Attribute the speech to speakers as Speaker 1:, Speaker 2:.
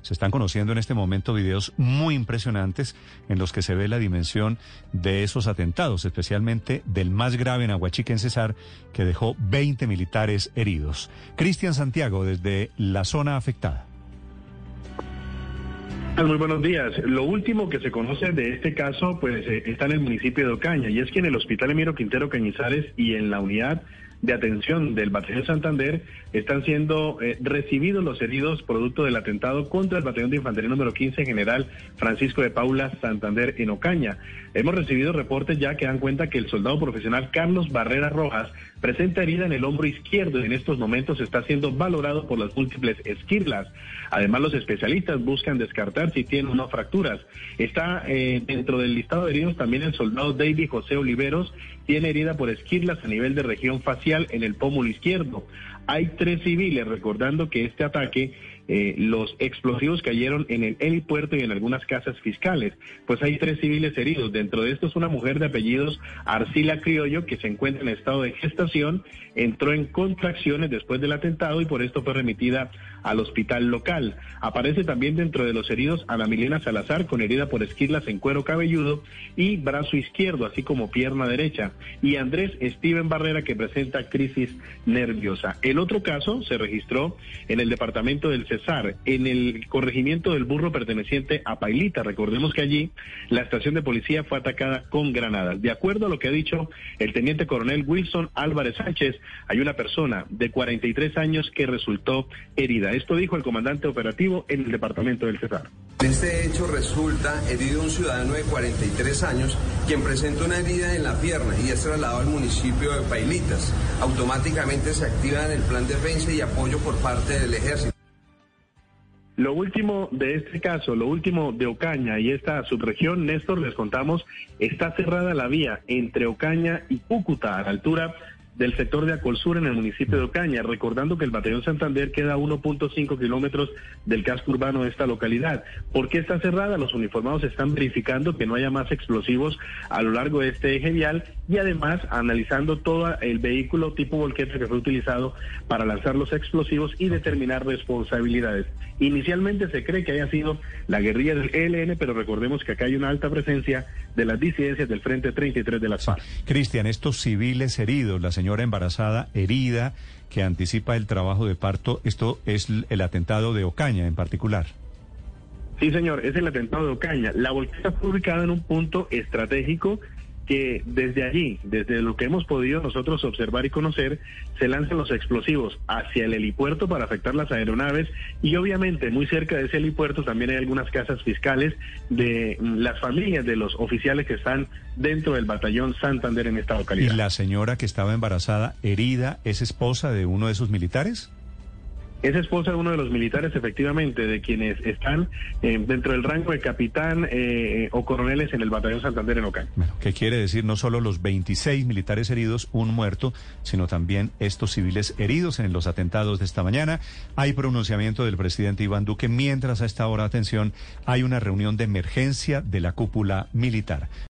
Speaker 1: Se están conociendo en este momento videos muy impresionantes en los que se ve la dimensión de esos atentados, especialmente del más grave en Aguachique, en Cesar, que dejó 20 militares heridos. Cristian Santiago, desde la zona afectada.
Speaker 2: Muy buenos días. Lo último que se conoce de este caso, pues eh, está en el municipio de Ocaña, y es que en el Hospital Emiro Quintero Cañizares y en la unidad de atención del Batallón Santander están siendo eh, recibidos los heridos producto del atentado contra el Batallón de Infantería número 15 General Francisco de Paula Santander en Ocaña. Hemos recibido reportes ya que dan cuenta que el soldado profesional Carlos Barrera Rojas presenta herida en el hombro izquierdo y en estos momentos está siendo valorado por las múltiples esquirlas. Además, los especialistas buscan descartar si tiene unas fracturas. Está eh, dentro del listado de heridos también el soldado David José Oliveros, tiene herida por esquirlas a nivel de región facial en el pómulo izquierdo. Hay tres civiles, recordando que este ataque eh, los explosivos cayeron en el helipuerto y en algunas casas fiscales. Pues hay tres civiles heridos. Dentro de estos, una mujer de apellidos Arcila Criollo, que se encuentra en estado de gestación, entró en contracciones después del atentado y por esto fue remitida al hospital local. Aparece también dentro de los heridos Ana Milena Salazar, con herida por esquirlas en cuero cabelludo y brazo izquierdo, así como pierna derecha. Y Andrés Steven Barrera, que presenta crisis nerviosa. El otro caso se registró en el departamento del Cesar, en el corregimiento del burro perteneciente a Pailita. Recordemos que allí la estación de policía fue atacada con granadas. De acuerdo a lo que ha dicho el teniente coronel Wilson Álvarez Sánchez, hay una persona de 43 años que resultó herida. Esto dijo el comandante operativo en el departamento del Cesar.
Speaker 3: Este hecho resulta herido un ciudadano de 43 años quien presenta una herida en la pierna y es trasladado al municipio de Pailitas. Automáticamente se activa en el plan de defensa y apoyo por parte del ejército.
Speaker 2: Lo último de este caso, lo último de Ocaña y esta subregión, Néstor, les contamos, está cerrada la vía entre Ocaña y Cúcuta a la altura del sector de Acolsur en el municipio de Ocaña, recordando que el Batallón Santander queda a 1.5 kilómetros del casco urbano de esta localidad. ¿Por qué está cerrada? Los uniformados están verificando que no haya más explosivos a lo largo de este eje vial y además analizando todo el vehículo tipo volquete que fue utilizado para lanzar los explosivos y determinar responsabilidades. Inicialmente se cree que haya sido la guerrilla del ELN, pero recordemos que acá hay una alta presencia de las disidencias del Frente 33 de las FARC.
Speaker 1: Cristian, estos civiles heridos, la señora embarazada herida que anticipa el trabajo de parto, esto es el atentado de Ocaña en particular.
Speaker 2: Sí, señor, es el atentado de Ocaña. La volqueta fue ubicada en un punto estratégico que desde allí, desde lo que hemos podido nosotros observar y conocer, se lanzan los explosivos hacia el helipuerto para afectar las aeronaves y obviamente muy cerca de ese helipuerto también hay algunas casas fiscales de las familias de los oficiales que están dentro del batallón Santander en esta localidad.
Speaker 1: ¿Y la señora que estaba embarazada, herida, es esposa de uno de esos militares?
Speaker 2: Es esposa de uno de los militares, efectivamente, de quienes están eh, dentro del rango de capitán eh, o coroneles en el batallón Santander en Ocaña.
Speaker 1: Bueno, ¿qué quiere decir no solo los 26 militares heridos, un muerto, sino también estos civiles heridos en los atentados de esta mañana? Hay pronunciamiento del presidente Iván Duque, mientras a esta hora, atención, hay una reunión de emergencia de la cúpula militar.